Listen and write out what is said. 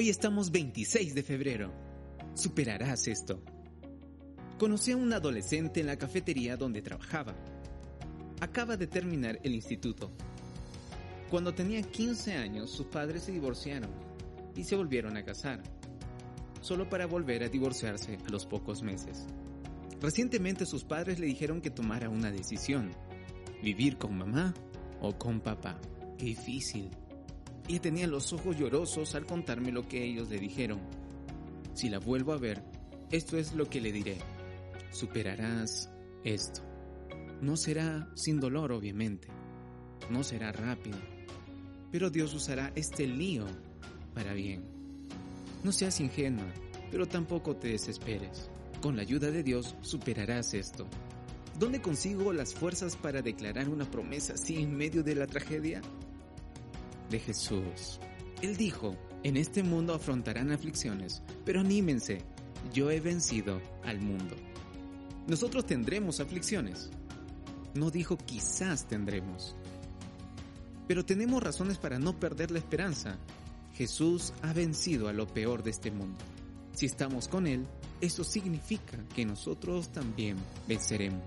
Hoy estamos 26 de febrero. Superarás esto. Conocí a un adolescente en la cafetería donde trabajaba. Acaba de terminar el instituto. Cuando tenía 15 años, sus padres se divorciaron y se volvieron a casar, solo para volver a divorciarse a los pocos meses. Recientemente sus padres le dijeron que tomara una decisión, vivir con mamá o con papá. Qué difícil. Y tenía los ojos llorosos al contarme lo que ellos le dijeron. Si la vuelvo a ver, esto es lo que le diré. Superarás esto. No será sin dolor, obviamente. No será rápido. Pero Dios usará este lío para bien. No seas ingenua, pero tampoco te desesperes. Con la ayuda de Dios superarás esto. ¿Dónde consigo las fuerzas para declarar una promesa así en medio de la tragedia? De Jesús. Él dijo, en este mundo afrontarán aflicciones, pero anímense, yo he vencido al mundo. Nosotros tendremos aflicciones. No dijo quizás tendremos. Pero tenemos razones para no perder la esperanza. Jesús ha vencido a lo peor de este mundo. Si estamos con Él, eso significa que nosotros también venceremos.